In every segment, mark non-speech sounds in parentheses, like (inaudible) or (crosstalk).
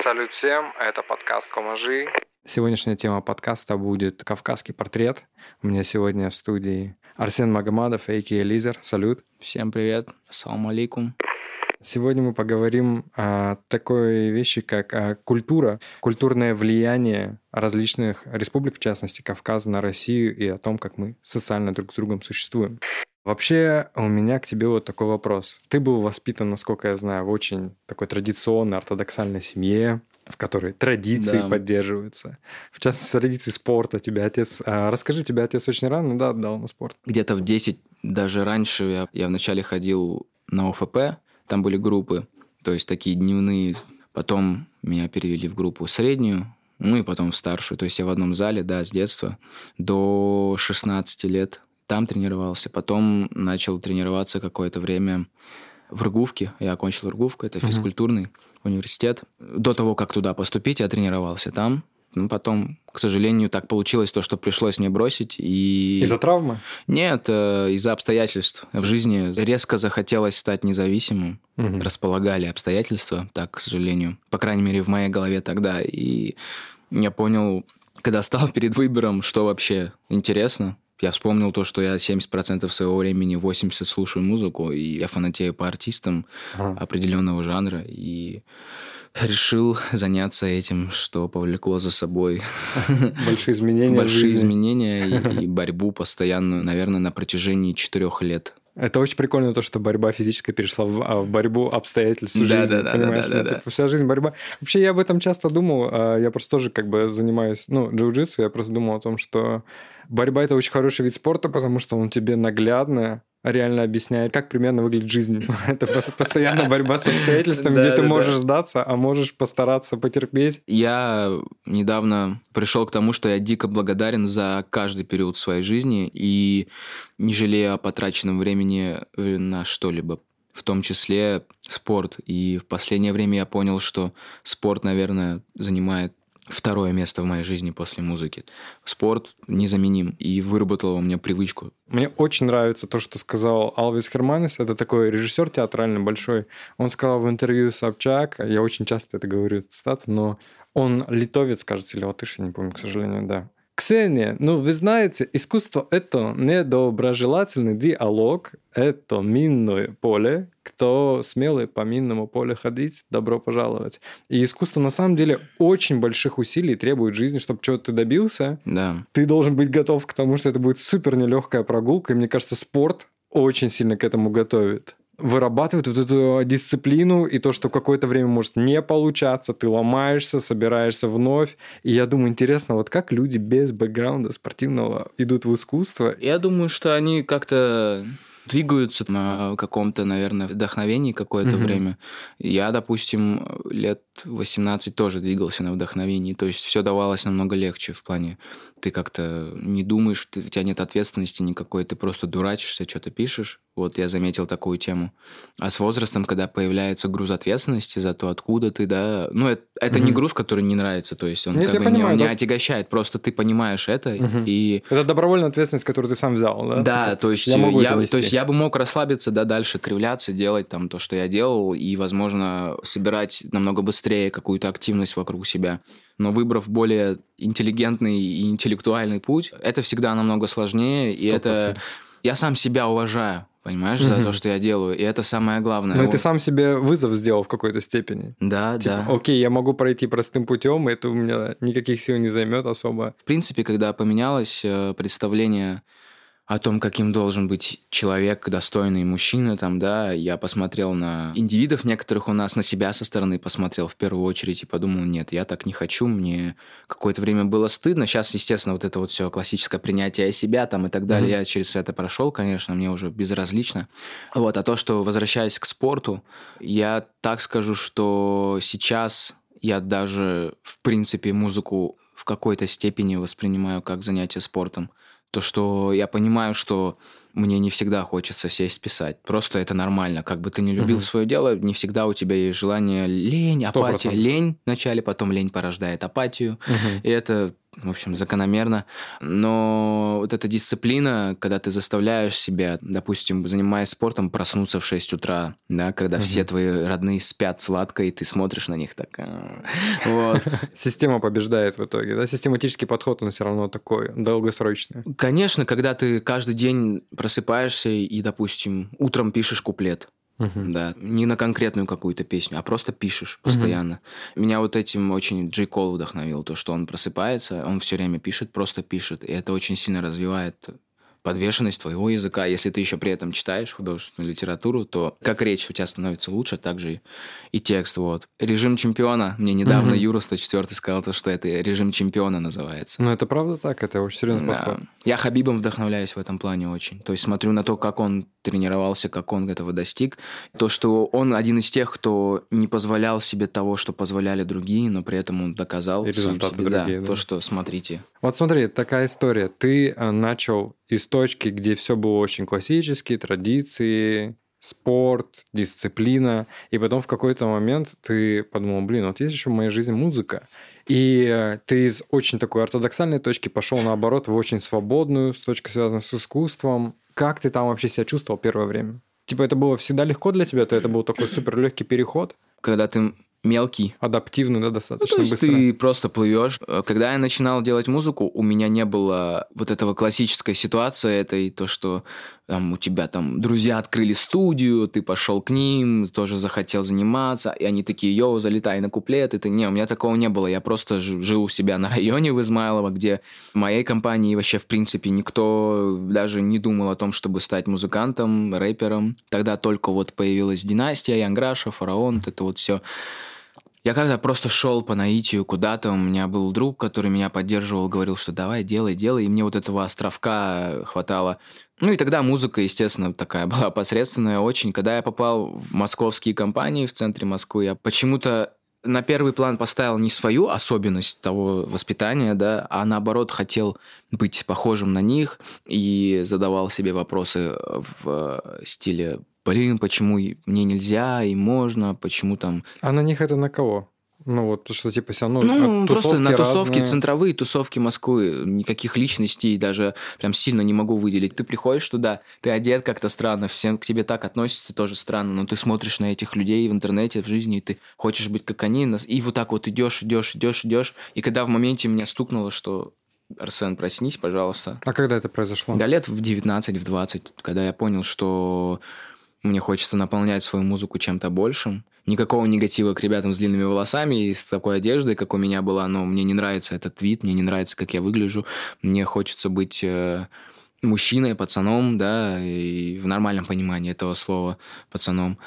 Салют всем, это подкаст Коможи. Сегодняшняя тема подкаста будет «Кавказский портрет». У меня сегодня в студии Арсен Магомадов, а.к.а. Лизер. Салют. Всем привет. Ассаламу алейкум. Сегодня мы поговорим о такой вещи, как о культура, культурное влияние различных республик, в частности Кавказа, на Россию и о том, как мы социально друг с другом существуем. Вообще, у меня к тебе вот такой вопрос. Ты был воспитан, насколько я знаю, в очень такой традиционной ортодоксальной семье, в которой традиции да. поддерживаются. В частности, традиции спорта. Тебя отец... А, расскажи, тебя отец очень рано, да, отдал на спорт? Где-то в 10, даже раньше я, я вначале ходил на ОФП, там были группы, то есть такие дневные. Потом меня перевели в группу среднюю, ну и потом в старшую. То есть я в одном зале, да, с детства до 16 лет там тренировался. Потом начал тренироваться какое-то время в Ргувке. Я окончил Ргувку, это физкультурный uh-huh. университет. До того, как туда поступить, я тренировался там. Ну, потом, к сожалению, так получилось то, что пришлось мне бросить. И... Из-за травмы? Нет, э, из-за обстоятельств в жизни. Резко захотелось стать независимым. Угу. Располагали обстоятельства, так, к сожалению. По крайней мере, в моей голове тогда. И я понял, когда стал (laughs) перед выбором, что вообще интересно, я вспомнил то, что я 70% своего времени, 80% слушаю музыку, и я фанатею по артистам ага. определенного жанра. И решил заняться этим, что повлекло за собой (laughs) большие изменения. Большие изменения (laughs) и, борьбу постоянную, наверное, на протяжении четырех лет. Это очень прикольно, то, что борьба физическая перешла в, а, в борьбу обстоятельств да, жизни, да, да, понимаешь? Да, да, да, типа, вся жизнь борьба. Вообще, я об этом часто думал. А, я просто тоже как бы занимаюсь, ну, джиу-джитсу, я просто думал о том, что борьба – это очень хороший вид спорта, потому что он тебе наглядно реально объясняет, как примерно выглядит жизнь. (laughs) Это постоянно борьба с обстоятельствами, где ты можешь сдаться, а можешь постараться потерпеть. Я недавно пришел к тому, что я дико благодарен за каждый период своей жизни и не жалею о потраченном времени на что-либо в том числе спорт. И в последнее время я понял, что спорт, наверное, занимает второе место в моей жизни после музыки. Спорт незаменим и выработал у меня привычку. Мне очень нравится то, что сказал Алвис Херманес. Это такой режиссер театральный большой. Он сказал в интервью Собчак, я очень часто это говорю, цитату, но он литовец, кажется, или латыш, я не помню, к сожалению, да. Ксения, ну вы знаете, искусство – это недоброжелательный диалог, это минное поле. Кто смелый по минному полю ходить, добро пожаловать. И искусство на самом деле очень больших усилий требует жизни, чтобы чего-то ты добился. Да. Ты должен быть готов к тому, что это будет супер нелегкая прогулка. И мне кажется, спорт очень сильно к этому готовит вырабатывает вот эту дисциплину и то, что какое-то время может не получаться, ты ломаешься, собираешься вновь. И я думаю, интересно, вот как люди без бэкграунда спортивного идут в искусство? Я думаю, что они как-то двигаются на каком-то, наверное, вдохновении какое-то угу. время. Я, допустим, лет 18 тоже двигался на вдохновении, то есть все давалось намного легче в плане ты как-то не думаешь, у тебя нет ответственности никакой, ты просто дурачишься, что-то пишешь. Вот я заметил такую тему. А с возрастом, когда появляется груз ответственности за то, откуда ты, да, ну это, это угу. не груз, который не нравится, то есть он нет, как бы понимаю, не, да. не отягощает, просто ты понимаешь это угу. и это добровольная ответственность, которую ты сам взял, да? Да, типа, то есть я, могу я то есть я бы мог расслабиться, да, дальше кривляться, делать там то, что я делал, и, возможно, собирать намного быстрее какую-то активность вокруг себя. Но выбрав более интеллигентный и интеллектуальный путь, это всегда намного сложнее, 100%. и это... Я сам себя уважаю, понимаешь, за то, что я делаю. И это самое главное. Ну, и ты сам себе вызов сделал в какой-то степени. Да, типа, да. Окей, я могу пройти простым путем, и это у меня никаких сил не займет особо. В принципе, когда поменялось э, представление о том, каким должен быть человек, достойный мужчина, там, да, я посмотрел на индивидов некоторых у нас, на себя со стороны посмотрел в первую очередь и подумал, нет, я так не хочу, мне какое-то время было стыдно, сейчас, естественно, вот это вот все классическое принятие себя там и так далее, mm-hmm. я через это прошел, конечно, мне уже безразлично. Вот, а то, что, возвращаясь к спорту, я так скажу, что сейчас я даже, в принципе, музыку в какой-то степени воспринимаю как занятие спортом то, что я понимаю, что мне не всегда хочется сесть писать. Просто это нормально. Как бы ты не любил угу. свое дело, не всегда у тебя есть желание лень, 100%. апатия. Лень вначале, потом лень порождает апатию. Угу. И это в общем, закономерно. Но вот эта дисциплина, когда ты заставляешь себя, допустим, занимаясь спортом, проснуться в 6 утра, да, когда угу. все твои родные спят сладко, и ты смотришь на них так... А, вот. (laughs) Система побеждает в итоге, да? Систематический подход, он все равно такой долгосрочный. Конечно, когда ты каждый день просыпаешься и, допустим, утром пишешь куплет, Uh-huh. Да, не на конкретную какую-то песню, а просто пишешь постоянно. Uh-huh. Меня вот этим очень Джей Кол вдохновил, то, что он просыпается, он все время пишет, просто пишет, и это очень сильно развивает подвешенность твоего языка. Если ты еще при этом читаешь художественную литературу, то как речь у тебя становится лучше, так же и текст. Вот. Режим чемпиона. Мне недавно угу. Юра 104 сказал, то, что это режим чемпиона называется. Ну, это правда так? Это очень серьезный да. подход. Я Хабибом вдохновляюсь в этом плане очень. То есть смотрю на то, как он тренировался, как он этого достиг. То, что он один из тех, кто не позволял себе того, что позволяли другие, но при этом он доказал и результаты себе, другие, да, да. то, что смотрите. Вот смотри, такая история. Ты э, начал из точки, где все было очень классические традиции, спорт, дисциплина, и потом в какой-то момент ты подумал, блин, вот есть еще в моей жизни музыка, и э, ты из очень такой ортодоксальной точки пошел наоборот в очень свободную, с точки связанной с искусством. Как ты там вообще себя чувствовал первое время? Типа это было всегда легко для тебя, то это был такой супер легкий переход? Когда ты мелкий. Адаптивный, да, достаточно ну, то есть быстро. ты просто плывешь. Когда я начинал делать музыку, у меня не было вот этого классической ситуации, этой, то, что там, у тебя там друзья открыли студию, ты пошел к ним, тоже захотел заниматься, и они такие, йоу, залетай на куплет, это не, у меня такого не было, я просто жил у себя на районе в Измайлово, где в моей компании вообще, в принципе, никто даже не думал о том, чтобы стать музыкантом, рэпером. Тогда только вот появилась династия, Янграша, Фараон, это вот все я когда просто шел по наитию куда-то, у меня был друг, который меня поддерживал, говорил, что давай, делай, делай, и мне вот этого островка хватало. Ну и тогда музыка, естественно, такая (laughs) была посредственная очень. Когда я попал в московские компании в центре Москвы, я почему-то на первый план поставил не свою особенность того воспитания, да, а наоборот хотел быть похожим на них и задавал себе вопросы в стиле блин, почему мне нельзя и можно, почему там... А на них это на кого? Ну вот, что типа все равно... Ну, просто на тусовки, разные... центровые тусовки Москвы, никаких личностей даже прям сильно не могу выделить. Ты приходишь туда, ты одет как-то странно, все к тебе так относятся тоже странно, но ты смотришь на этих людей в интернете, в жизни, и ты хочешь быть как они, и вот так вот идешь, идешь, идешь, идешь, и когда в моменте меня стукнуло, что Арсен, проснись, пожалуйста. А когда это произошло? Да лет в 19, в 20, когда я понял, что мне хочется наполнять свою музыку чем-то большим. Никакого негатива к ребятам с длинными волосами и с такой одеждой, как у меня была, но мне не нравится этот вид, мне не нравится, как я выгляжу. Мне хочется быть э, мужчиной, пацаном, да, и в нормальном понимании этого слова пацаном.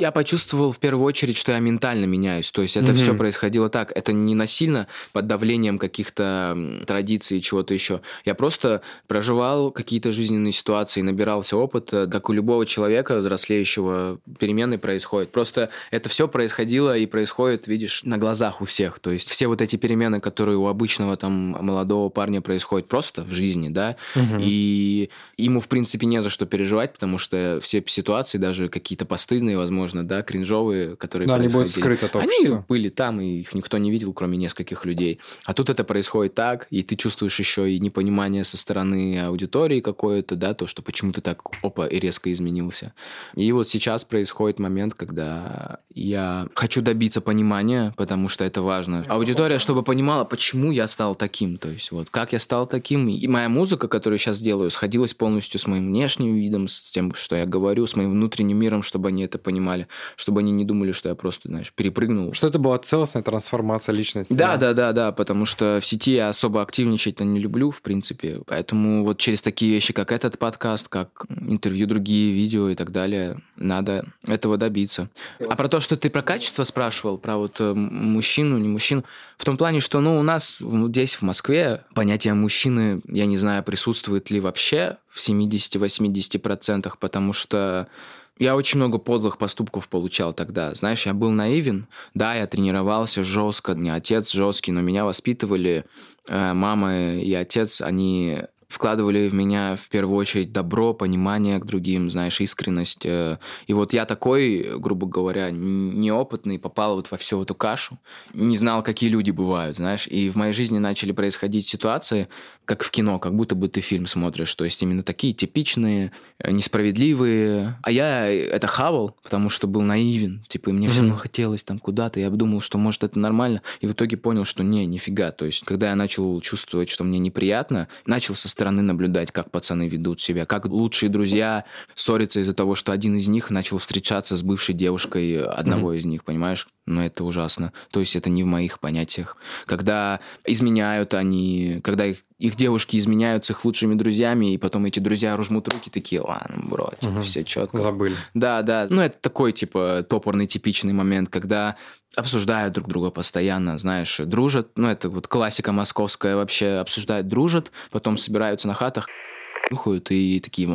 Я почувствовал в первую очередь, что я ментально меняюсь. То есть это mm-hmm. все происходило так. Это не насильно под давлением каких-то традиций и чего-то еще. Я просто проживал какие-то жизненные ситуации, набирался опыта. Как у любого человека взрослеющего перемены происходят. Просто это все происходило и происходит, видишь, на глазах у всех. То есть все вот эти перемены, которые у обычного там молодого парня происходят просто в жизни, да, mm-hmm. и ему в принципе не за что переживать, потому что все ситуации, даже какие-то постыдные, возможно, возможно, да, кринжовые, которые Да, они будут скрыты от общества. Они были там, и их никто не видел, кроме нескольких людей. А тут это происходит так, и ты чувствуешь еще и непонимание со стороны аудитории какое-то, да, то, что почему ты так, опа, и резко изменился. И вот сейчас происходит момент, когда я хочу добиться понимания, потому что это важно. Аудитория, чтобы понимала, почему я стал таким, то есть вот как я стал таким. И моя музыка, которую я сейчас делаю, сходилась полностью с моим внешним видом, с тем, что я говорю, с моим внутренним миром, чтобы они это понимали канале, чтобы они не думали, что я просто, знаешь, перепрыгнул. Что это была целостная трансформация личности. Да, да, да, да, потому что в сети я особо активничать-то не люблю, в принципе. Поэтому вот через такие вещи, как этот подкаст, как интервью, другие видео и так далее, надо этого добиться. А про то, что ты про качество спрашивал, про вот э, мужчину, не мужчину, в том плане, что, ну, у нас здесь, в Москве, понятие мужчины, я не знаю, присутствует ли вообще в 70-80%, потому что я очень много подлых поступков получал тогда. Знаешь, я был наивен. Да, я тренировался жестко, не отец жесткий, но меня воспитывали э, мама и отец, они вкладывали в меня в первую очередь добро, понимание к другим, знаешь, искренность. Э. И вот я такой, грубо говоря, неопытный, попал вот во всю эту кашу, не знал, какие люди бывают, знаешь. И в моей жизни начали происходить ситуации, как в кино, как будто бы ты фильм смотришь. То есть именно такие типичные, э, несправедливые. А я это хавал, потому что был наивен. Типа, мне mm-hmm. все равно хотелось там куда-то. Я думал, что может это нормально. И в итоге понял, что не, нифига. То есть, когда я начал чувствовать, что мне неприятно, начал со стороны наблюдать, как пацаны ведут себя, как лучшие друзья ссорятся из-за того, что один из них начал встречаться с бывшей девушкой одного mm-hmm. из них, понимаешь? Но это ужасно. То есть это не в моих понятиях. Когда изменяют они, когда их их девушки изменяют с их лучшими друзьями, и потом эти друзья ружмут руки, такие, ладно, бро, типа, угу. все четко. Забыли. Да, да. Ну, это такой, типа, топорный, типичный момент, когда обсуждают друг друга постоянно, знаешь, дружат. Ну, это вот классика московская вообще, обсуждают, дружат, потом собираются на хатах нюхают и такие,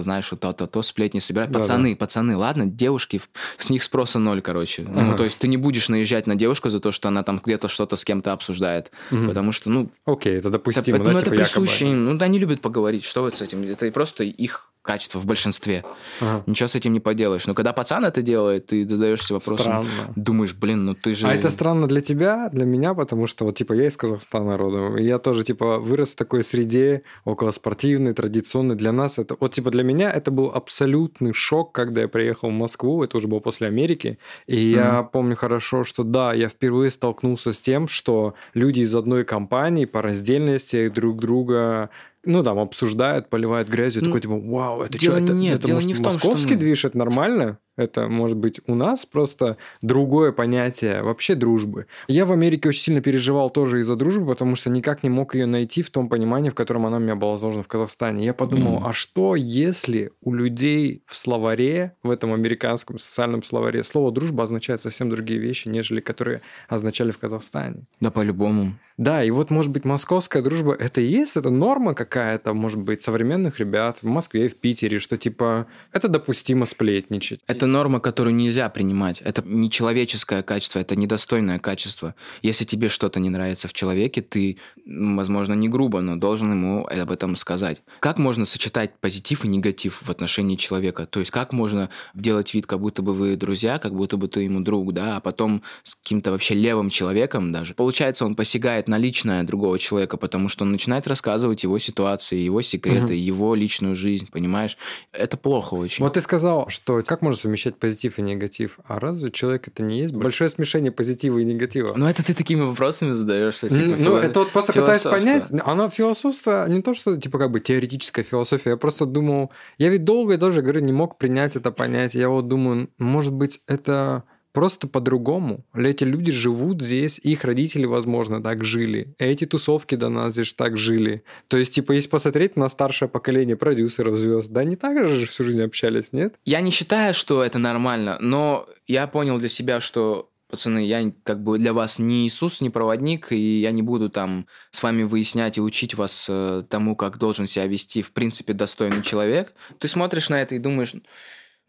знаешь, вот то-то, то сплетни собирают. Да, пацаны, да. пацаны, ладно, девушки, с них спроса ноль, короче. Ага. Ну, то есть ты не будешь наезжать на девушку за то, что она там где-то что-то с кем-то обсуждает. Угу. Потому что, ну... Окей, это допустимо, это, да, Ну, типа это присуще им. Ну, да, они любят поговорить. Что вот с этим? Это просто их качество в большинстве. Ага. Ничего с этим не поделаешь. Но когда пацан это делает, ты задаешься вопросом, странно. думаешь, блин, ну ты же... А это странно для тебя, для меня, потому что вот типа я из Казахстана родом, и я тоже типа вырос в такой среде около спортивной, традиционной. Для нас это... Вот типа для меня это был абсолютный шок, когда я приехал в Москву, это уже было после Америки, и mm я помню хорошо, что да, я впервые столкнулся с тем, что люди из одной компании по раздельности друг друга ну, там, обсуждают, поливают грязью, ну, такой, типа, вау, это что, это, нет, это дело может, не в том, московский что... движ, это нормально? Это, может быть, у нас просто другое понятие вообще дружбы. Я в Америке очень сильно переживал тоже из-за дружбы, потому что никак не мог ее найти в том понимании, в котором она у меня была заложена в Казахстане. Я подумал, mm. а что, если у людей в словаре, в этом американском социальном словаре, слово «дружба» означает совсем другие вещи, нежели которые означали в Казахстане? Да, по-любому. Да, и вот, может быть, московская дружба – это и есть, это норма какая-то, может быть, современных ребят в Москве в Питере, что, типа, это допустимо сплетничать. Это норма, которую нельзя принимать. Это не человеческое качество, это недостойное качество. Если тебе что-то не нравится в человеке, ты, возможно, не грубо, но должен ему об этом сказать. Как можно сочетать позитив и негатив в отношении человека? То есть как можно делать вид, как будто бы вы друзья, как будто бы ты ему друг, да, а потом с каким-то вообще левым человеком даже. Получается, он посягает на личное другого человека, потому что он начинает рассказывать его ситуации, его секреты, угу. его личную жизнь, понимаешь? Это плохо очень. Вот ты сказал, что как можно совмещать позитив и негатив? А разве человек это не есть большое смешение позитива и негатива? Ну, это ты такими вопросами задаешься. Типа, ну, фило... это вот просто пытаюсь понять. Оно философство не то, что типа как бы теоретическая философия. Я просто думал, я ведь долго, я даже говорю, не мог принять это понятие. Я вот думаю, может быть, это просто по-другому. Эти люди живут здесь, их родители, возможно, так жили. Эти тусовки до нас здесь так жили. То есть, типа, если посмотреть на старшее поколение продюсеров звезд, да, не так же всю жизнь общались, нет? Я не считаю, что это нормально, но я понял для себя, что пацаны, я как бы для вас не Иисус, не проводник, и я не буду там с вами выяснять и учить вас э, тому, как должен себя вести, в принципе, достойный человек. Ты смотришь на это и думаешь,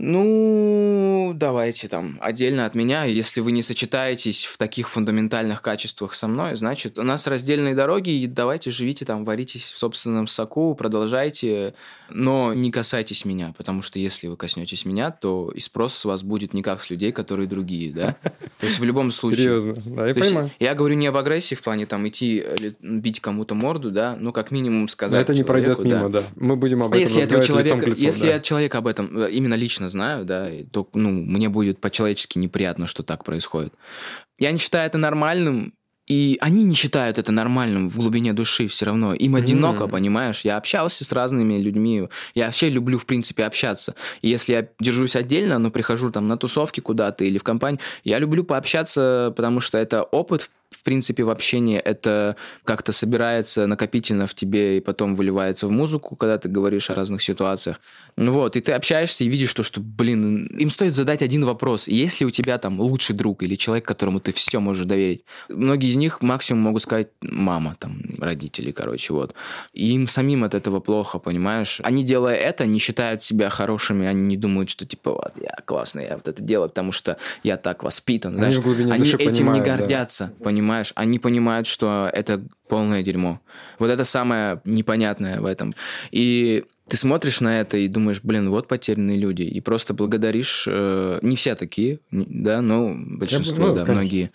ну, давайте там отдельно от меня. Если вы не сочетаетесь в таких фундаментальных качествах со мной, значит, у нас раздельные дороги, и давайте живите там, варитесь в собственном соку, продолжайте, но не касайтесь меня, потому что если вы коснетесь меня, то и спрос с вас будет не как с людей, которые другие, да? (laughs) То есть в любом случае. Серьезно, да, я понимаю. Я говорю не об агрессии в плане там идти бить кому-то морду, да, ну как минимум сказать. Но это не пройдет мимо, да. Мы будем об этом если человека, лицом, Если да. я человек об этом э, именно лично знаю, да, то ну, мне будет по-человечески неприятно, что так происходит. Я не считаю это нормальным, и они не считают это нормальным в глубине души все равно. Им одиноко, mm. понимаешь? Я общался с разными людьми. Я вообще люблю, в принципе, общаться. И если я держусь отдельно, но прихожу там на тусовки куда-то или в компанию, я люблю пообщаться, потому что это опыт, в принципе, в общении это как-то собирается накопительно в тебе и потом выливается в музыку, когда ты говоришь о разных ситуациях. Ну вот, и ты общаешься и видишь то, что, блин, им стоит задать один вопрос. Если у тебя там лучший друг или человек, которому ты все можешь доверить, многие из них максимум могут сказать мама, там, родители, короче, вот. И им самим от этого плохо, понимаешь? Они, делая это, не считают себя хорошими, они не думают, что, типа, вот, я классный, я вот это делаю, потому что я так воспитан, знаешь. Они, они этим понимают, не гордятся, да. понимаешь? Понимаешь? Они понимают, что это полное дерьмо. Вот это самое непонятное в этом. И ты смотришь на это и думаешь, блин, вот потерянные люди, и просто благодаришь, э, не все такие, да, но большинство, ну, да, конечно. многие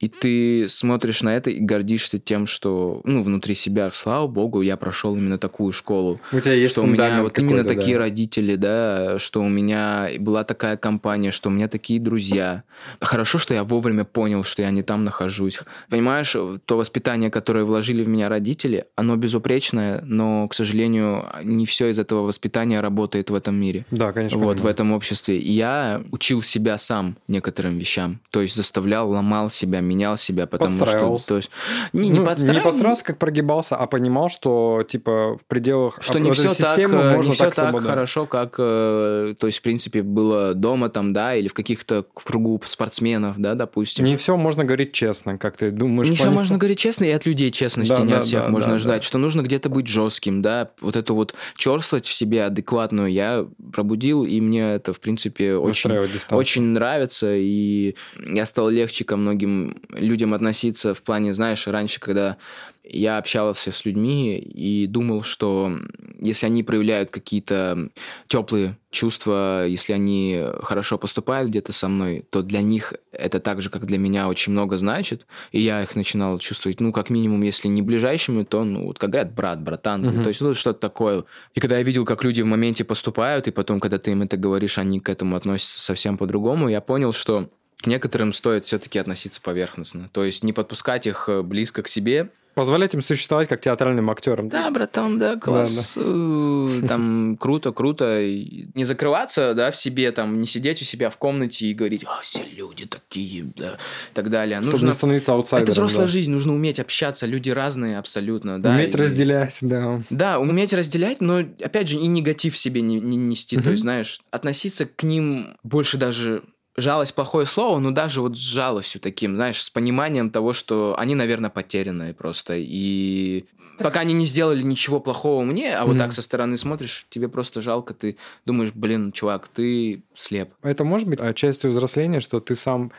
и ты смотришь на это и гордишься тем, что, ну, внутри себя, слава богу, я прошел именно такую школу. У тебя есть что у меня вот именно такие да. родители, да, что у меня была такая компания, что у меня такие друзья. Хорошо, что я вовремя понял, что я не там нахожусь. Понимаешь, то воспитание, которое вложили в меня родители, оно безупречное, но, к сожалению, не все из этого воспитания работает в этом мире. Да, конечно. Вот, понимаю. в этом обществе. И я учил себя сам некоторым вещам. То есть заставлял, ломал себя, менял себя, потому что... То есть, не, не ну, подстраивался. Не подстраивался, как прогибался, а понимал, что, типа, в пределах что не все системы так, можно не все так, так хорошо, как, э, то есть, в принципе, было дома там, да, или в каких-то в кругу спортсменов, да, допустим. Не все можно говорить честно, как ты думаешь. Не все можно говорить честно, и от людей честности да, не да, от всех да, можно да, ждать, да. что нужно где-то быть жестким, да, вот эту вот черствость в себе адекватную я пробудил, и мне это, в принципе, очень, очень нравится, и я стал легче ко многим людям относиться в плане, знаешь, раньше, когда я общался с людьми и думал, что если они проявляют какие-то теплые чувства, если они хорошо поступают где-то со мной, то для них это так же, как для меня, очень много значит. И я их начинал чувствовать, ну, как минимум, если не ближайшими, то, ну, вот как говорят, брат, братан, угу. то есть ну, что-то такое. И когда я видел, как люди в моменте поступают, и потом, когда ты им это говоришь, они к этому относятся совсем по-другому, я понял, что к некоторым стоит все-таки относиться поверхностно. То есть не подпускать их э, близко к себе. Позволять им существовать как театральным актерам. Да, братан, да, класс. Да. Э, там (laughs) круто, круто. Не закрываться, да, в себе, там, не сидеть у себя в комнате и говорить, а, все люди такие, да, и так далее. Чтобы нужно... не становиться аутсайдером. Это взрослая да. жизнь, нужно уметь общаться, люди разные абсолютно, да. Уметь и... разделять, да. Да, уметь разделять, но, опять же, и негатив себе не, не нести. Угу. То есть, знаешь, относиться к ним больше даже жалость плохое слово, но даже вот с жалостью таким, знаешь, с пониманием того, что они, наверное, потерянные просто. И пока они не сделали ничего плохого мне, а mm-hmm. вот так со стороны смотришь, тебе просто жалко, ты думаешь, блин, чувак, ты слеп. Это может быть частью взросления, что ты сам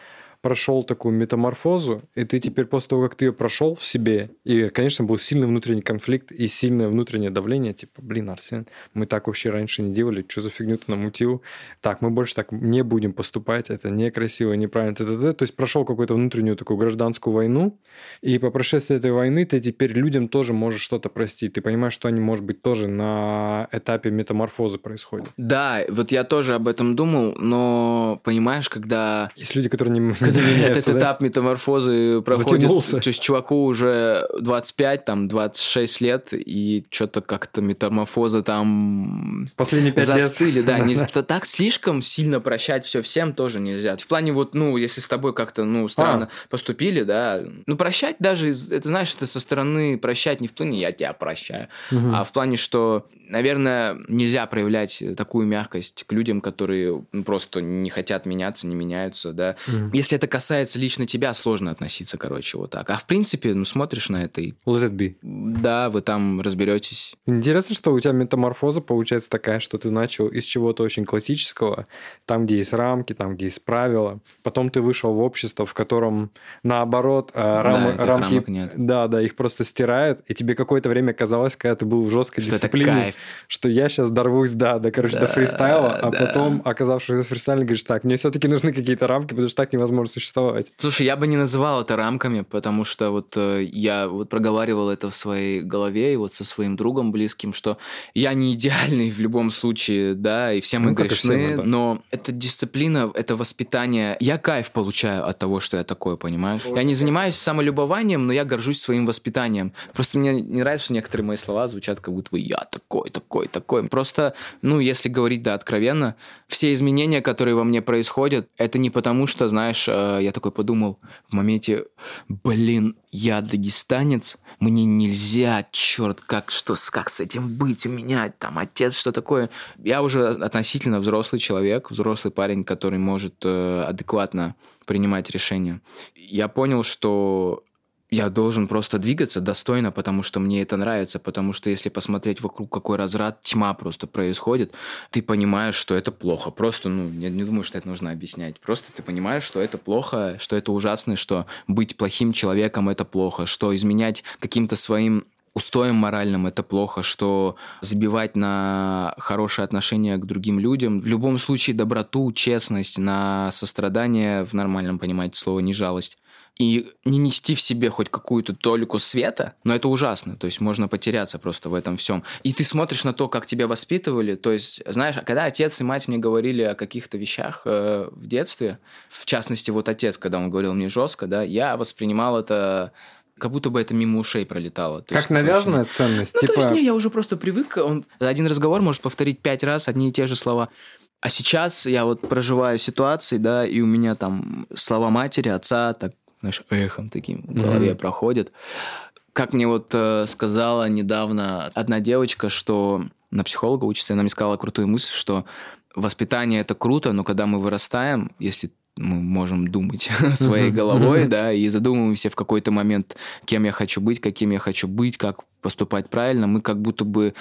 прошел такую метаморфозу, и ты теперь после того, как ты ее прошел в себе, и, конечно, был сильный внутренний конфликт и сильное внутреннее давление, типа, блин, Арсен, мы так вообще раньше не делали, что за фигню ты намутил? Так, мы больше так не будем поступать, это некрасиво, неправильно, т -т -т. то есть прошел какую-то внутреннюю такую гражданскую войну, и по прошествии этой войны ты теперь людям тоже можешь что-то простить, ты понимаешь, что они, может быть, тоже на этапе метаморфозы происходят. Да, вот я тоже об этом думал, но понимаешь, когда... Есть люди, которые не (laughs) этот этап метаморфозы проходит. То есть чуваку уже 25, там, 26 лет, и что-то как-то метаморфоза там... Последние 5 застыли, да. (laughs) Так слишком сильно прощать все всем тоже нельзя. В плане вот, ну, если с тобой как-то, ну, странно а. поступили, да, ну, прощать даже, это, знаешь, это со стороны прощать не в плане «я тебя прощаю», а в плане, что наверное, нельзя проявлять такую мягкость к людям, которые просто не хотят меняться, не меняются, да. Mm. Если это касается лично тебя, сложно относиться, короче, вот так. А в принципе, ну, смотришь на это и... Let it be. Да, вы там разберетесь. Интересно, что у тебя метаморфоза получается такая, что ты начал из чего-то очень классического, там, где есть рамки, там, где есть правила. Потом ты вышел в общество, в котором, наоборот, э, рам... да, рамки... нет. Да, да, их просто стирают, и тебе какое-то время казалось, когда ты был в жесткой что дисциплине, что я сейчас дорвусь, да, до, короче, да, до фристайла, а да. потом, оказавшись в фристайле, говоришь, так, мне все-таки нужны какие-то рамки, потому что так невозможно существовать. Слушай, я бы не называл это рамками, потому что вот э, я вот проговаривал это в своей голове и вот со своим другом близким, что я не идеальный в любом случае, да, и все мы ну, грешны, все мы, да. но это дисциплина, это воспитание. Я кайф получаю от того, что я такое, понимаешь? Я не занимаюсь самолюбованием, но я горжусь своим воспитанием. Просто мне не нравится, что некоторые мои слова звучат, как будто бы я такой, такой такой. Просто, ну, если говорить, да, откровенно, все изменения, которые во мне происходят, это не потому, что, знаешь, я такой подумал в моменте, блин, я дагестанец, мне нельзя, черт, как, что, как с этим быть, у меня там отец, что такое. Я уже относительно взрослый человек, взрослый парень, который может э, адекватно принимать решения. Я понял, что я должен просто двигаться достойно, потому что мне это нравится, потому что если посмотреть вокруг, какой разрад, тьма просто происходит, ты понимаешь, что это плохо. Просто, ну, я не думаю, что это нужно объяснять. Просто ты понимаешь, что это плохо, что это ужасно, что быть плохим человеком – это плохо, что изменять каким-то своим устоем моральным это плохо, что забивать на хорошее отношение к другим людям. В любом случае доброту, честность, на сострадание, в нормальном понимании слова, не жалость и не нести в себе хоть какую-то толику света, но это ужасно, то есть можно потеряться просто в этом всем. И ты смотришь на то, как тебя воспитывали, то есть, знаешь, когда отец и мать мне говорили о каких-то вещах э, в детстве, в частности, вот отец, когда он говорил мне жестко, да, я воспринимал это как будто бы это мимо ушей пролетало. То как есть, навязанная очень... ценность. Ну, типа... то есть, не, я уже просто привык. Он один разговор может повторить пять раз одни и те же слова. А сейчас я вот проживаю ситуации, да, и у меня там слова матери, отца так знаешь, эхом таким в голове mm-hmm. проходит. Как мне вот э, сказала недавно одна девочка, что на психолога учится, она мне сказала крутую мысль, что воспитание это круто, но когда мы вырастаем, если мы можем думать (laughs) своей головой, да, и задумываемся в какой-то момент, кем я хочу быть, каким я хочу быть, как поступать правильно, мы как будто бы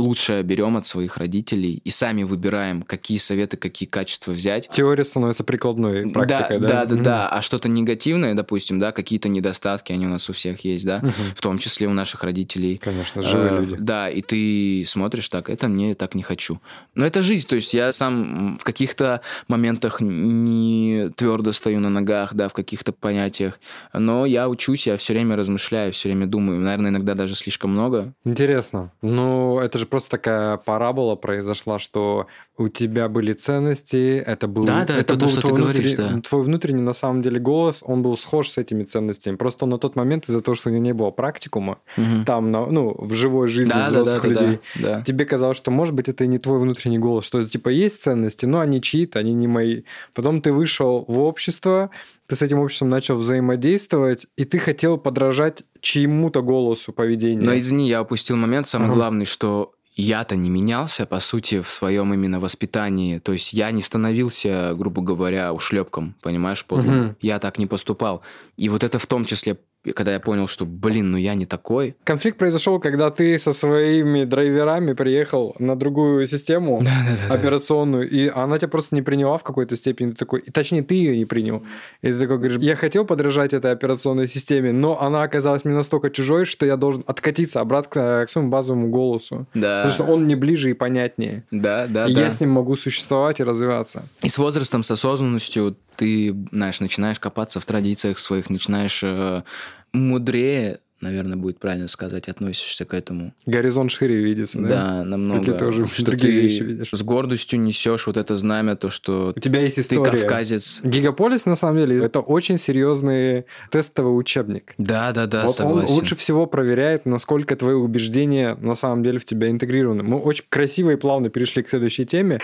лучшее берем от своих родителей и сами выбираем, какие советы, какие качества взять. Теория становится прикладной практикой, да? Да, да, да, да. А что-то негативное, допустим, да, какие-то недостатки, они у нас у всех есть, да, угу. в том числе у наших родителей. Конечно, живые э, люди. Да, и ты смотришь так, это мне так не хочу. Но это жизнь, то есть я сам в каких-то моментах не твердо стою на ногах, да, в каких-то понятиях, но я учусь, я все время размышляю, все время думаю, наверное, иногда даже слишком много. Интересно. Ну, это же просто такая парабола произошла, что у тебя были ценности, это был, да, да, это, это был то, твой, внутри, говоришь, да. твой внутренний на самом деле голос, он был схож с этими ценностями. Просто на тот момент из-за того, что не было практикума угу. там, ну, в живой жизни да, взрослых да, да, людей, да, да. тебе казалось, что может быть это и не твой внутренний голос, что типа есть ценности, но они чьи-то, они не мои. Потом ты вышел в общество, ты с этим обществом начал взаимодействовать, и ты хотел подражать чьему-то голосу поведения. Но извини, я опустил момент, самый ага. главный, что я-то не менялся, по сути, в своем именно воспитании. То есть я не становился, грубо говоря, ушлепком, понимаешь, подлым. Угу. Я так не поступал. И вот это в том числе когда я понял, что, блин, ну я не такой. Конфликт произошел, когда ты со своими драйверами приехал на другую систему да, да, да, операционную, и она тебя просто не приняла в какой-то степени. Ты такой, и точнее, ты ее не принял. И ты такой говоришь, я хотел подражать этой операционной системе, но она оказалась мне настолько чужой, что я должен откатиться обратно к своему базовому голосу. Да. Потому что он мне ближе и понятнее. Да, да, и да. я с ним могу существовать и развиваться. И с возрастом, с осознанностью ты, знаешь, начинаешь копаться в традициях своих, начинаешь э, мудрее, наверное, будет правильно сказать, относишься к этому. Горизонт шире видится, да? Да, намного. Ты тоже что другие ты вещи видишь. С гордостью несешь вот это знамя, то, что у тебя есть история. Ты кавказец. Гигаполис, на самом деле, это очень серьезный тестовый учебник. Да, да, да, вот согласен. Он лучше всего проверяет, насколько твои убеждения на самом деле в тебя интегрированы. Мы очень красиво и плавно перешли к следующей теме.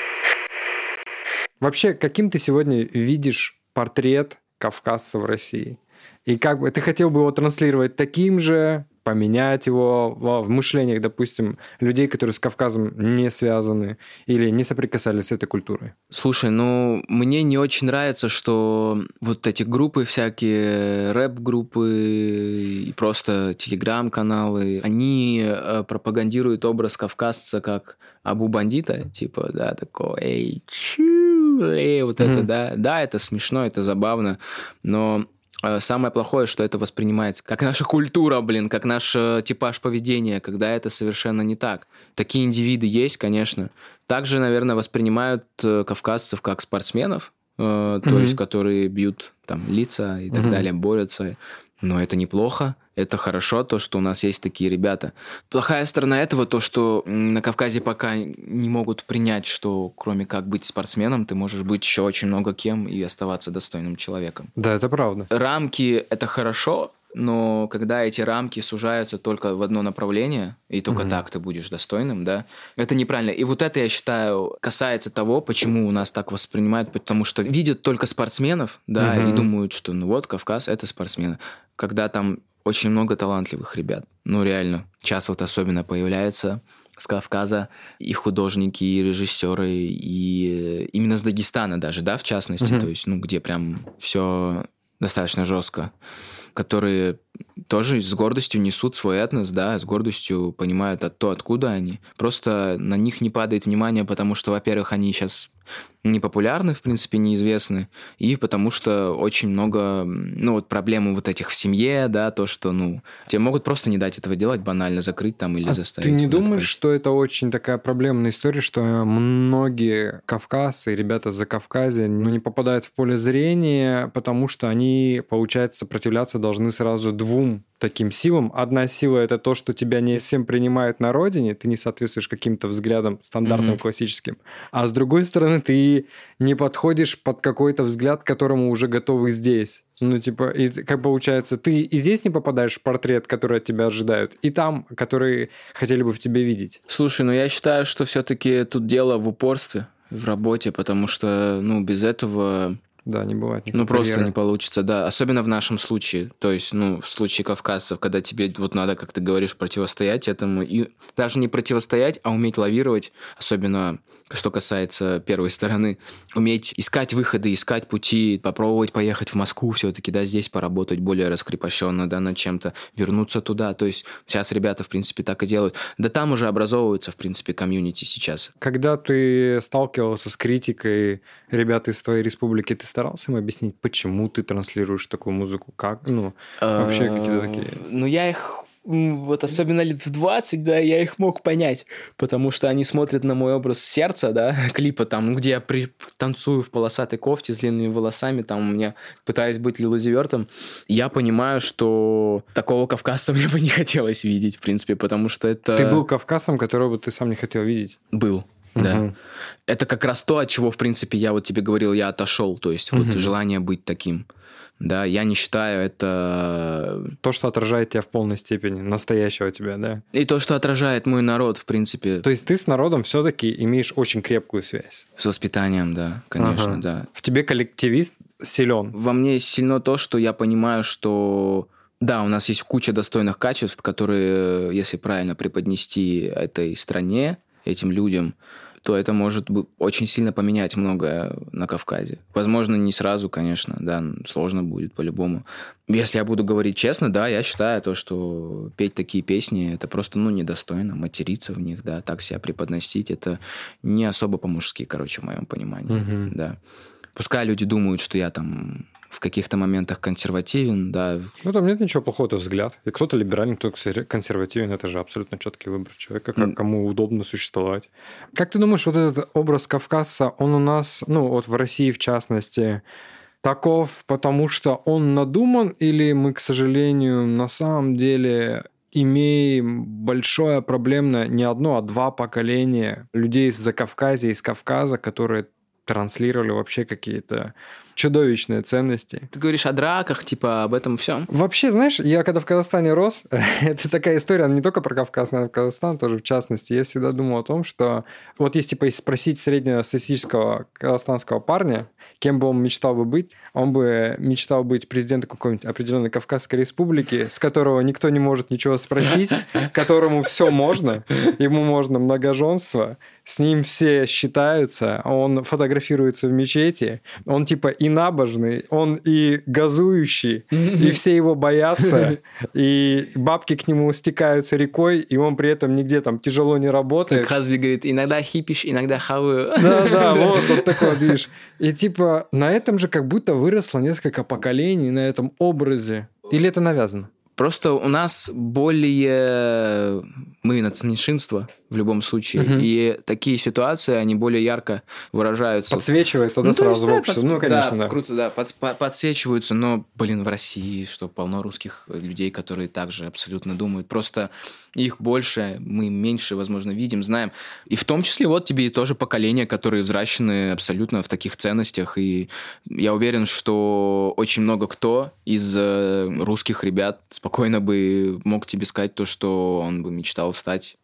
Вообще, каким ты сегодня видишь портрет кавказца в России? И как бы ты хотел бы его транслировать таким же, поменять его в мышлениях, допустим, людей, которые с Кавказом не связаны или не соприкасались с этой культурой? Слушай, ну, мне не очень нравится, что вот эти группы всякие, рэп-группы и просто телеграм-каналы, они э, пропагандируют образ кавказца как абу бандита, типа, да, такого, эй, чу, вот mm-hmm. это, да, да, это смешно, это забавно, но самое плохое, что это воспринимается как наша культура, блин, как наш э, типаж поведения, когда это совершенно не так. Такие индивиды есть, конечно. Также, наверное, воспринимают э, кавказцев как спортсменов, то mm-hmm. есть которые бьют там лица и так mm-hmm. далее, борются. Но это неплохо, это хорошо, то, что у нас есть такие ребята. Плохая сторона этого то, что на Кавказе пока не могут принять, что кроме как быть спортсменом, ты можешь быть еще очень много кем и оставаться достойным человеком. Да, это правда. Рамки — это хорошо, но когда эти рамки сужаются только в одно направление, и только угу. так ты будешь достойным, да, это неправильно. И вот это, я считаю, касается того, почему у нас так воспринимают, потому что видят только спортсменов, да, угу. и думают, что ну вот Кавказ это спортсмены. Когда там очень много талантливых ребят, ну реально, сейчас вот особенно появляется с Кавказа и художники, и режиссеры, и именно с Дагестана даже, да, в частности, mm то есть, ну, где прям все достаточно жестко, которые тоже с гордостью несут свой этнос, да, с гордостью понимают от то, откуда они. Просто на них не падает внимание, потому что, во-первых, они сейчас не популярны, в принципе, неизвестны, и потому что очень много, ну, вот проблем вот этих в семье, да, то, что, ну, тебе могут просто не дать этого делать, банально закрыть там или а заставить. Ты не думаешь, пойти? что это очень такая проблемная история, что многие кавказцы, ребята за Кавказе, ну, не попадают в поле зрения, потому что они, получается, сопротивляться должны сразу двум таким силам. Одна сила это то, что тебя не всем принимают на родине, ты не соответствуешь каким-то взглядам стандартным, mm-hmm. классическим. А с другой стороны, ты не подходишь под какой-то взгляд, к которому уже готовы здесь. Ну, типа, и как получается, ты и здесь не попадаешь в портрет, который от тебя ожидают, и там, который хотели бы в тебе видеть. Слушай, ну я считаю, что все-таки тут дело в упорстве, в работе, потому что, ну, без этого да, не бывает Ну, просто карьеры. не получится, да. Особенно в нашем случае. То есть, ну, в случае кавказцев, когда тебе вот надо, как ты говоришь, противостоять этому. И даже не противостоять, а уметь лавировать. Особенно, что касается первой стороны. Уметь искать выходы, искать пути, попробовать поехать в Москву все-таки, да, здесь поработать более раскрепощенно, да, над чем-то. Вернуться туда. То есть, сейчас ребята, в принципе, так и делают. Да там уже образовывается, в принципе, комьюнити сейчас. Когда ты сталкивался с критикой ребят из твоей республики, ты старался им объяснить, почему ты транслируешь такую музыку? Как? Ну, вообще какие-то такие... Ну, я их вот особенно лет в 20, да, я их мог понять, потому что они смотрят на мой образ сердца, да, (laughs) клипа там, где я при... танцую в полосатой кофте с длинными волосами, там у меня пытаюсь быть Лилузивертом, я понимаю, что такого кавказца (laughs) мне бы не хотелось видеть, в принципе, потому что это... Ты был кавказцем, которого ты сам не хотел видеть? Был. Да. Это как раз то, от чего, в принципе, я вот тебе говорил, я отошел. То есть угу. вот желание быть таким. Да, я не считаю это... То, что отражает тебя в полной степени, настоящего тебя, да? И то, что отражает мой народ, в принципе. То есть ты с народом все-таки имеешь очень крепкую связь? С воспитанием, да, конечно, ага. да. В тебе коллективист силен? Во мне сильно то, что я понимаю, что да, у нас есть куча достойных качеств, которые, если правильно преподнести этой стране, этим людям, то это может очень сильно поменять многое на Кавказе. Возможно, не сразу, конечно, да, сложно будет по-любому. Если я буду говорить честно, да, я считаю то, что петь такие песни, это просто, ну, недостойно, материться в них, да, так себя преподносить, это не особо по-мужски, короче, в моем понимании, угу. да. Пускай люди думают, что я там в каких-то моментах консервативен, да. Ну, там нет ничего плохого, это взгляд. И кто-то либеральный, кто-то консервативен, это же абсолютно четкий выбор человека, как кому удобно существовать. Как ты думаешь, вот этот образ Кавказа, он у нас, ну, вот в России в частности, таков, потому что он надуман, или мы, к сожалению, на самом деле имеем большое проблемное не одно, а два поколения людей из Закавказья, из Кавказа, которые транслировали вообще какие-то чудовищные ценности. Ты говоришь о драках, типа об этом всем? Вообще, знаешь, я когда в Казахстане рос, (laughs) это такая история, она не только про Кавказ, но и Казахстан тоже в частности. Я всегда думал о том, что вот если типа спросить среднестатистического казахстанского парня, кем бы он мечтал бы быть, он бы мечтал быть президентом какой-нибудь определенной Кавказской республики, с которого никто не может ничего спросить, (laughs) которому все можно, ему можно многоженство, с ним все считаются, он фотографируется в мечети, он типа и набожный, он и газующий, и все его боятся, (laughs) и бабки к нему стекаются рекой, и он при этом нигде там тяжело не работает. Как Хазби говорит, иногда хипиш, иногда хаваю. (laughs) Да-да, (laughs) вот, вот такой видишь. И типа на этом же как будто выросло несколько поколений, на этом образе. Или это навязано? Просто у нас более мы нацменьшинство в любом случае, угу. и такие ситуации они более ярко выражаются. Подсвечивается, да, ну, сразу есть, в обществе. Да, ну, конечно, да. да. Круто, да, под, под, подсвечиваются, но, блин, в России что полно русских людей, которые также абсолютно думают. Просто их больше, мы меньше, возможно, видим, знаем. И в том числе вот тебе и тоже поколение, которые взращены абсолютно в таких ценностях. И я уверен, что очень много кто из э, русских ребят спокойно бы мог тебе сказать то, что он бы мечтал стать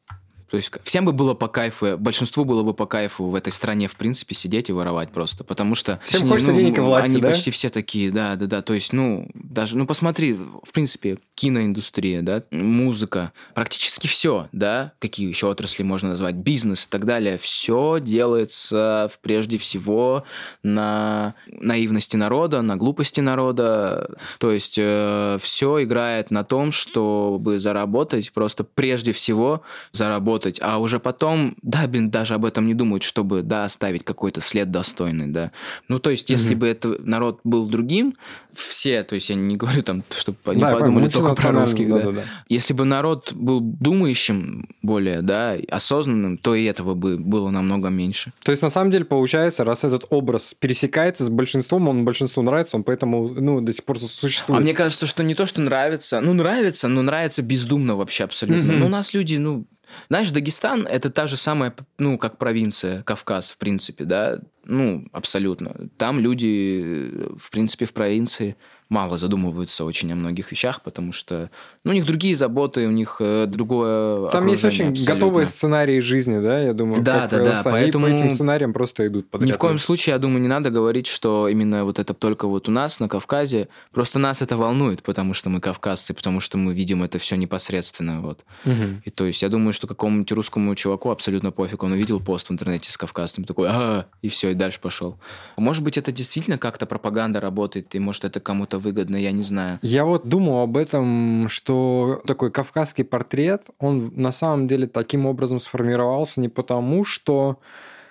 То есть всем бы было по кайфу, большинству было бы по кайфу в этой стране, в принципе, сидеть и воровать просто. Потому что... Всем точнее, хочется ну, денег и власти, Они да? почти все такие, да, да, да. То есть, ну, даже, ну, посмотри, в принципе, киноиндустрия, да, музыка, практически все, да, какие еще отрасли можно назвать, бизнес и так далее, все делается прежде всего на наивности народа, на глупости народа. То есть все играет на том, чтобы заработать, просто прежде всего заработать, а уже потом, да, блин, даже об этом не думают, чтобы, да, оставить какой-то след достойный, да. Ну, то есть, если Мгм. бы это народ был другим, все, то есть я не говорю там, чтобы они Да, подумали только про русских, да. да-да-да. Если бы народ был думающим более, да, осознанным, то и этого бы было намного меньше. То есть, на самом деле, получается, раз этот образ пересекается с большинством, он большинству нравится, он поэтому, ну, до сих пор существует. А мне кажется, что не то, что нравится, ну, нравится, но нравится бездумно вообще абсолютно. Мгм. Ну, у нас люди, ну, знаешь, Дагестан это та же самая, ну, как провинция, Кавказ, в принципе, да, ну, абсолютно. Там люди, э, в принципе, в провинции мало задумываются очень о многих вещах, потому что, ну, у них другие заботы, у них э, другое Там есть очень абсолютно. готовые сценарии жизни, да, я думаю. Да, да, да, поэтому по этим сценариям просто идут подряд. Ни в коем случае, я думаю, не надо говорить, что именно вот это только вот у нас на Кавказе. Просто нас это волнует, потому что мы кавказцы, потому что мы видим это все непосредственно. Вот. Мгм. И то есть я думаю, что какому-нибудь русскому чуваку абсолютно пофиг. Он увидел пост в интернете с кавказцем, такой, а и все, и дальше пошел. Может быть, это действительно как-то пропаганда работает, и может это кому-то выгодно, я не знаю. Я вот думал об этом, что такой кавказский портрет, он на самом деле таким образом сформировался не потому, что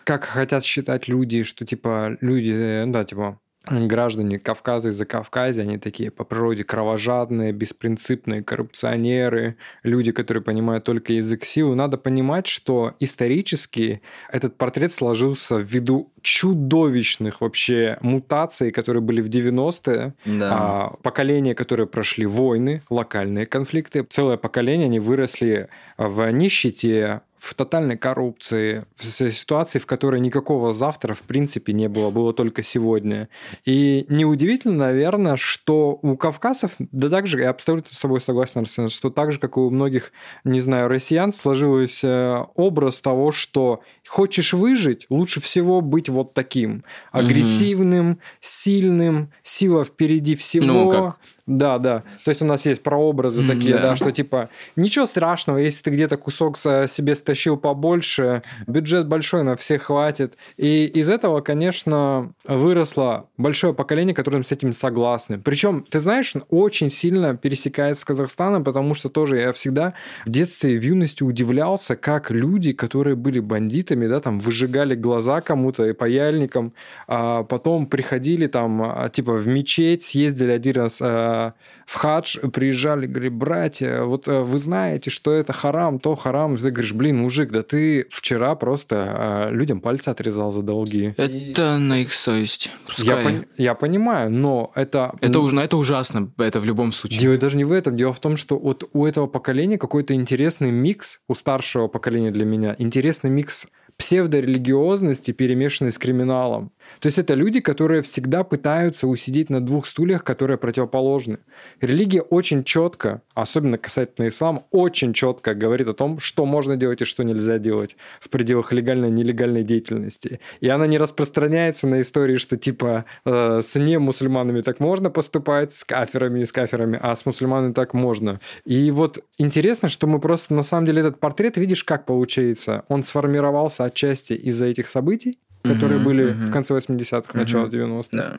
как хотят считать люди, что типа люди, э, да, типа граждане Кавказа из-за Кавказа, они такие по природе кровожадные, беспринципные коррупционеры, люди, которые понимают только язык силы. Надо понимать, что исторически этот портрет сложился ввиду чудовищных вообще мутаций, которые были в 90-е, Да. а, поколения, которые прошли войны, локальные конфликты. Целое поколение, они выросли в нищете, в тотальной коррупции, в ситуации, в которой никакого завтра в принципе не было, было только сегодня. И неудивительно, наверное, что у кавказцев, да так же, я абсолютно с тобой согласен, Арсен, что так же, как и у многих, не знаю, россиян, сложился образ того, что хочешь выжить, лучше всего быть вот таким. Агрессивным, сильным, сила впереди всего. Ну, как Да, да. То есть у нас есть прообразы такие, да. да, что типа ничего страшного, если ты где-то кусок со- себе стащил побольше, бюджет большой, на всех хватит. И из этого, конечно, выросло большое поколение, которым с этим согласны. Причем, ты знаешь, очень сильно пересекается с Казахстаном, потому что тоже я всегда в детстве и в юности удивлялся, как люди, которые были бандитами, да, там выжигали глаза кому-то и паяльникам, а потом приходили там, а, типа, в мечеть, съездили один раз а, в хадж, приезжали, говорили, братья, вот а, вы знаете, что это харам, то харам. Ты говоришь, блин, мужик, да ты вчера просто а, людям пальцы отрезал за долги. Это на их совесть. Я, пон- я понимаю, но это... Это, уж, это ужасно, это в любом случае. Дело даже не в этом. Дело в том, что вот у этого поколения какой-то интересный микс, у старшего поколения для меня, интересный микс псевдорелигиозности, перемешанный с криминалом. То есть это люди, которые всегда пытаются усидеть на двух стульях, которые противоположны. Религия очень четко, особенно касательно ислама, очень четко говорит о том, что можно делать и что нельзя делать в пределах легальной и нелегальной деятельности. И она не распространяется на истории, что типа э, с немусульманами так можно поступать, с каферами и с каферами, а с мусульманами так можно. И вот интересно, что мы просто на самом деле этот портрет, видишь, как получается. Он сформировался отчасти из-за этих событий, которые Мгм, были мгм. в конце 80-х, начало 90-х. Да.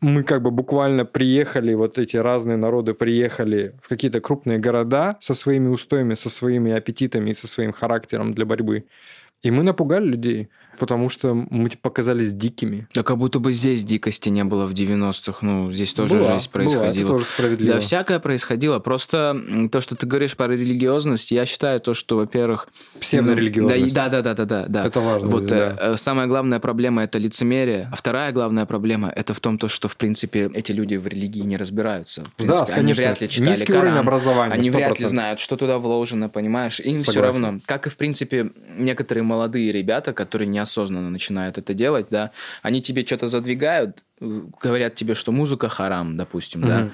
Мы как бы буквально приехали, вот эти разные народы приехали в какие-то крупные города со своими устоями, со своими аппетитами и со своим характером для борьбы. И мы напугали людей, потому что мы типа, показались дикими. Да как будто бы здесь дикости не было в 90-х. Ну, здесь тоже Была, жизнь была, это происходила. тоже справедливо. Да, всякое происходило. Просто то, что ты говоришь про религиозность, я считаю то, что, во-первых... Псевдорелигиозность. Да, да, да, да, да, да. Это важно, Вот да. э, э, самая главная проблема это лицемерие, а вторая главная проблема это в том, то, что в принципе эти люди в религии не разбираются. В принципе, они конечно. вряд ли читали Низкий уровень Коран, образования, Они вряд ли 100%. знают, что туда вложено, понимаешь? Им все Согласен. равно. Как и в принципе некоторые молодые ребята, которые неосознанно начинают это делать, да, они тебе что-то задвигают, говорят тебе, что музыка харам, допустим, да. Мгм.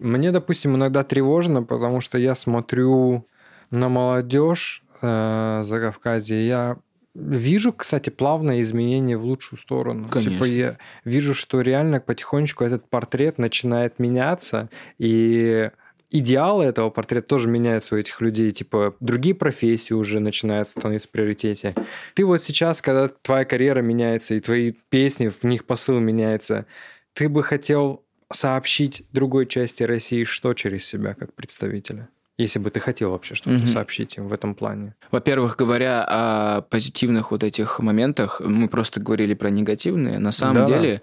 Мне, допустим, иногда тревожно, потому что я смотрю на молодежь э, за Кавказе, я вижу, кстати, плавное изменение в лучшую сторону. Конечно. Типа я вижу, что реально потихонечку этот портрет начинает меняться, и идеалы этого портрета тоже меняются у этих людей. Типа другие профессии уже начинают становиться в приоритете. Ты вот сейчас, когда твоя карьера меняется, и твои песни, в них посыл меняется, ты бы хотел сообщить другой части России что через себя как представителя? Если бы ты хотел вообще что-то Мгм. сообщить им в этом плане. Во-первых, говоря о позитивных вот этих моментах, мы просто говорили про негативные. На самом Да-да. деле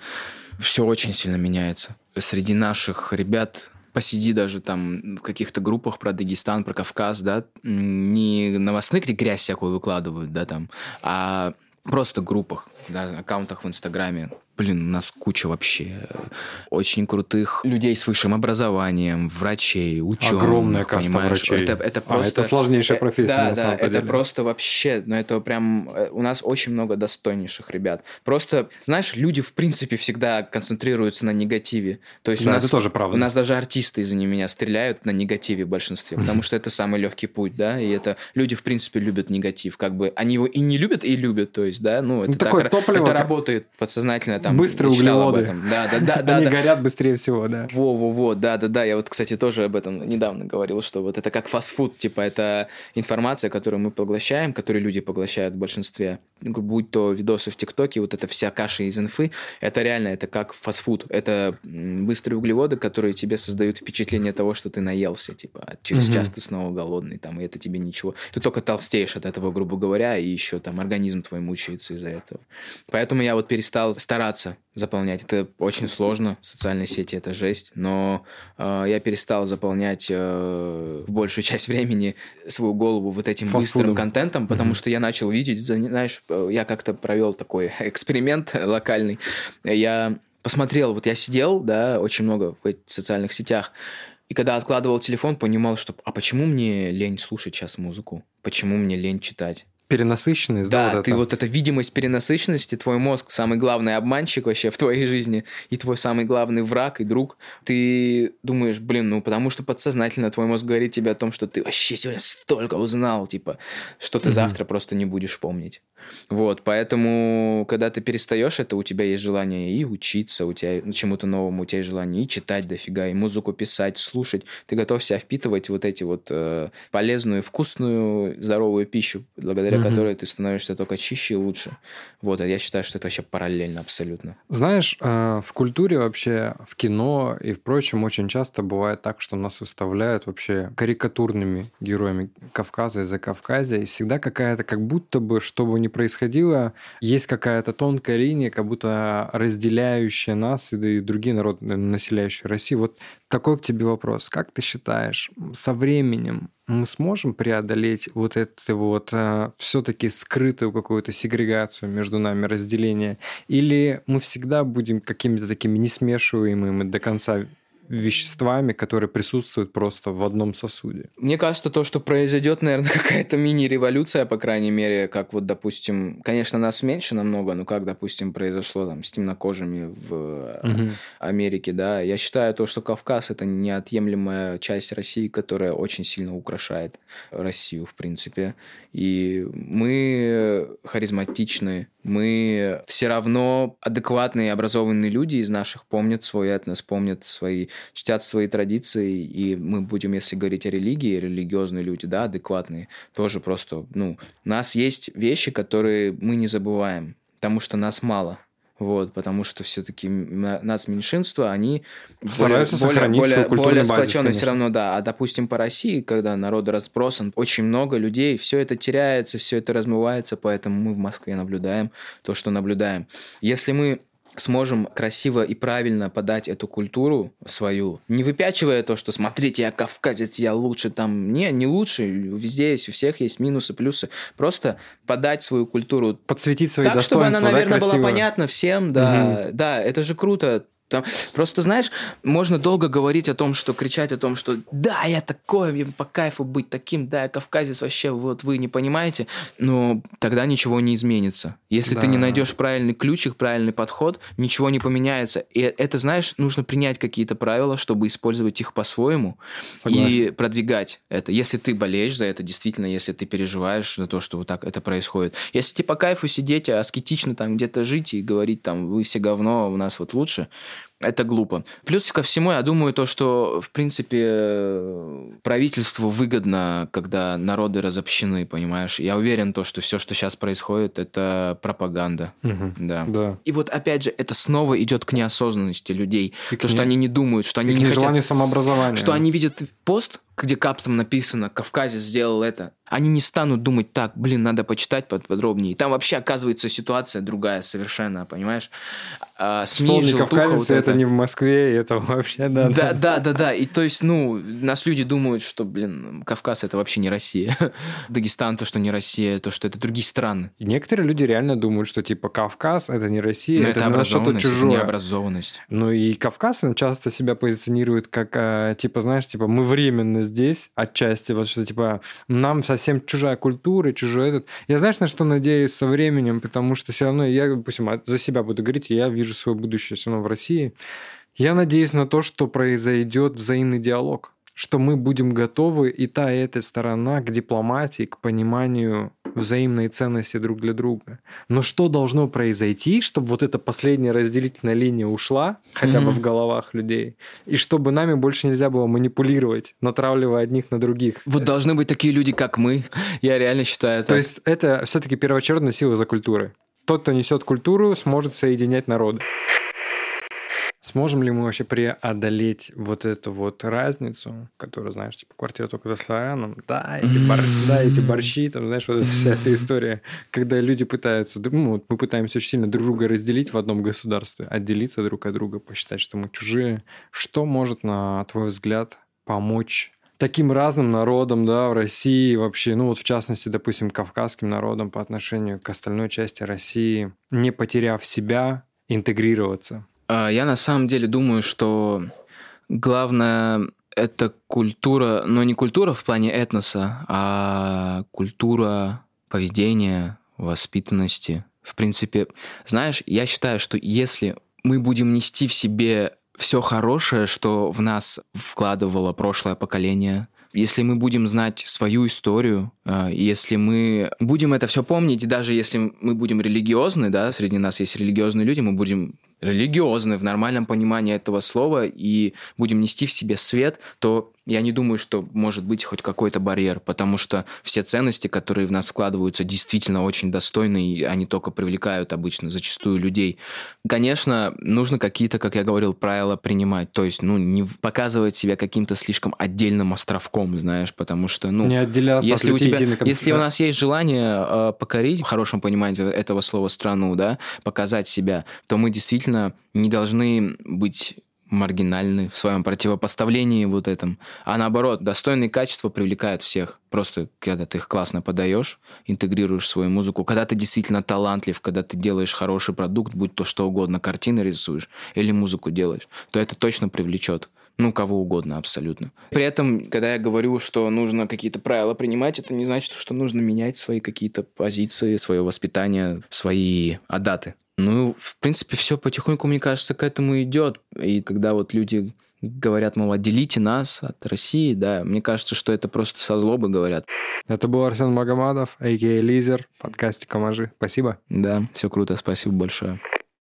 все очень сильно меняется. Среди наших ребят посиди даже там в каких-то группах про Дагестан, про Кавказ, да, не новостных, где грязь всякую выкладывают, да, там, а просто группах, да, аккаунтах в Инстаграме. Блин, у нас куча вообще э, очень крутых людей с высшим образованием, врачей, ученых. Огромная каста понимаешь? врачей. Это, это А, просто... это сложнейшая Э, профессия Да, на да, самом это деле. просто вообще, ну это прям, э, у нас очень много достойнейших ребят. Просто, знаешь, люди в принципе всегда концентрируются на негативе. То есть у Да, нас это тоже правда. у нас даже артисты, извини меня, стреляют на негативе в большинстве, (laughs) потому что это самый легкий путь, да, и это люди, в принципе, любят негатив, как бы они его и не любят, и любят, то есть, да, ну, это, так такое ра- топливо, это работает подсознательно, там, Быстрые углеводы. этом. Да, да, да, (laughs) да, Они да. горят быстрее всего, да. Во-во-во, да-да-да, я вот, кстати, тоже об этом недавно говорил, что вот это как фастфуд, типа это информация, которую мы поглощаем, которую люди поглощают в большинстве, будь то видосы в ТикТоке, вот эта вся каша из инфы, это реально, это как фастфуд, это быстрые углеводы, которые тебе создают впечатление того, что ты наелся, типа, а через Мгм. час ты снова голодный, там, и это тебе ничего, ты только толстеешь от этого, грубо говоря, и еще там организм твой мучается из-за этого. Поэтому я вот перестал стараться заполнять. Это очень сложно. Социальные сети это жесть. Но э, я перестал заполнять э, большую часть времени свою голову вот этим Фастфудом. быстрым контентом, потому что я начал видеть, знаешь, э, я как-то провел такой (laughs) эксперимент локальный. Я посмотрел, вот я сидел, да, очень много в этих социальных сетях, и когда откладывал телефон, понимал, что а почему мне лень слушать сейчас музыку? Почему мне лень читать? Перенасыщенность, Да, да, вот ты это? вот эта видимость перенасыщенности, твой мозг самый главный обманщик вообще в твоей жизни, и твой самый главный враг и друг. Ты думаешь, блин, ну потому что подсознательно твой мозг говорит тебе о том, что ты вообще сегодня столько узнал, типа, что ты Мгм. завтра просто не будешь помнить. Вот, поэтому, когда ты перестаешь это, у тебя есть желание и учиться, у тебя ну, чему-то новому, у тебя есть желание и читать дофига, и музыку писать, слушать. Ты готов себя впитывать вот эти вот э, полезную, вкусную, здоровую пищу, благодаря Мгм. которой ты становишься только чище и лучше. Вот, а я считаю, что это вообще параллельно абсолютно. Знаешь, э, в культуре вообще, в кино и впрочем, очень часто бывает так, что нас выставляют вообще карикатурными героями Кавказа и Закавказья, и всегда какая-то, как будто бы, что бы ни происходило, есть какая-то тонкая линия, как будто разделяющая нас и другие народы, населяющие Россию. Вот такой к тебе вопрос. Как ты считаешь, со временем мы сможем преодолеть вот это вот все-таки скрытую какую-то сегрегацию между нами, разделение? Или мы всегда будем какими-то такими несмешиваемыми до конца веществами, которые присутствуют просто в одном сосуде. Мне кажется, то, что произойдет, наверное, (laughs) какая-то мини-революция, по крайней мере, как вот, допустим, конечно, нас меньше намного, но как, допустим, произошло там с темнокожими в Мгм. Америке, да. Я считаю то, что Кавказ это неотъемлемая часть России, которая очень сильно украшает Россию, в принципе. И мы харизматичны, мы все равно адекватные, образованные люди из наших помнят свой этнос, помнят свои, чтят свои традиции, и мы будем, если говорить о религии, религиозные люди, да, адекватные, тоже просто, ну, у нас есть вещи, которые мы не забываем, потому что нас мало. Вот, потому что все-таки нас меньшинство, они Стараются более, более, более сплоченные все равно, да. А допустим, по России, когда народ разбросан, очень много людей, все это теряется, все это размывается, поэтому мы в Москве наблюдаем то, что наблюдаем. Если мы сможем красиво и правильно подать эту культуру свою, не выпячивая то, что смотрите, я кавказец, я лучше там. Не, не лучше, везде есть, у всех есть минусы, плюсы. Просто подать свою культуру Подсветить свои так, чтобы достоинства, она, да, наверное, была красиво? понятна всем, да. Да, это же круто. Там, просто, знаешь, можно долго говорить о том, что кричать о том, что да, я такой, мне по кайфу быть таким, да, я кавказец вообще, вот вы не понимаете, но тогда ничего не изменится. Если Да. ты не найдешь правильный ключик, правильный подход, ничего не поменяется. И это, знаешь, нужно принять какие-то правила, чтобы использовать их по-своему и продвигать это. Если ты болеешь за это, действительно, если ты переживаешь за то, что вот так это происходит. Если тебе по кайфу сидеть, аскетично там где-то жить и говорить там, вы все говно, у нас вот лучше, это глупо. Плюс ко всему, я думаю, то, что, в принципе, правительству выгодно, когда народы разобщены, понимаешь? Я уверен, то, что все, что сейчас происходит, это пропаганда. Мгм. Да. Да. И вот опять же, это снова идет к неосознанности людей. И то, что не- они не думают, что И они к не хотят... самообразования. Что они видят пост, где капсом написано «Кавказец сделал это». Они не станут думать так, блин, надо почитать под- подробнее. Там вообще оказывается ситуация другая совершенно, понимаешь? А, СМИ, желтуха, вот это не в Москве, и это вообще, да. Да, да, да, да. И то есть, ну, нас люди думают, что, блин, Кавказ это вообще не Россия. (laughs) Дагестан то, что не Россия, то, что это другие страны. И некоторые люди реально думают, что типа Кавказ это не Россия, Но это, это что-то чужое. необразованность. Ну и Кавказ часто себя позиционирует как, э, типа, знаешь, типа, мы временно здесь, отчасти, вот что, типа, нам совсем чужая культура, чужой этот. Я знаешь, на что надеюсь со временем, потому что все равно я, допустим, за себя буду говорить, я вижу свое будущее все равно в России. Я надеюсь на то, что произойдет взаимный диалог, что мы будем готовы и та, и эта сторона к дипломатии, к пониманию взаимной ценности друг для друга. Но что должно произойти, чтобы вот эта последняя разделительная линия ушла, хотя бы Мгм. в головах людей, и чтобы нами больше нельзя было манипулировать, натравливая одних на других. Вот должны быть такие люди, как мы. Я реально считаю То так. есть это все-таки первоочередная сила за культурой. Тот, кто несет культуру, сможет соединять народы. Сможем ли мы вообще преодолеть вот эту вот разницу, которую, знаешь, типа квартира только за славяном, да, эти, бор- да, эти борщи, там, знаешь, вот эта вся эта история, когда люди пытаются, ну, вот мы пытаемся очень сильно друг друга разделить в одном государстве, отделиться друг от друга, посчитать, что мы чужие. Что может, на твой взгляд, помочь таким разным народам, да, в России вообще, ну вот в частности, допустим, кавказским народам по отношению к остальной части России, не потеряв себя, интегрироваться? А, Я на самом деле думаю, что главное это культура, но не культура в плане этноса, а культура поведения, воспитанности. В принципе, знаешь, я считаю, что если мы будем нести в себе все хорошее, что в нас вкладывало прошлое поколение, если мы будем знать свою историю, э, если мы будем это все помнить, и даже если мы будем религиозны, да, среди нас есть религиозные люди, мы будем религиозны в нормальном понимании этого слова и будем нести в себе свет, то я не думаю, что может быть хоть какой-то барьер, потому что все ценности, которые в нас вкладываются, действительно очень достойны, и они только привлекают обычно зачастую людей. Конечно, нужно какие-то, как я говорил, правила принимать, то есть, ну, не показывать себя каким-то слишком отдельным островком, знаешь, потому что, ну, не отделяться если от у тебя, людей на конце. если у нас есть желание э, покорить, в хорошем понимании этого слова, страну, да, показать себя, то мы действительно не должны быть маргинальны в своем противопоставлении вот этом, а наоборот, достойные качества привлекают всех. Просто когда ты их классно подаешь, интегрируешь свою музыку, когда ты действительно талантлив, когда ты делаешь хороший продукт, будь то что угодно, картины рисуешь или музыку делаешь, то это точно привлечет. Ну, кого угодно абсолютно. При этом, когда я говорю, что нужно какие-то правила принимать, это не значит, что нужно менять свои какие-то позиции, свое воспитание, свои адаты. Ну, в принципе, все потихоньку, мне кажется, к этому идет. И когда вот люди говорят, мол, отделите нас от России, да, мне кажется, что это просто со злобы говорят. Это был Арсен Магомадов, а.к.а. Лизер, подкасте «Камажи». Спасибо. Да, все круто, спасибо большое.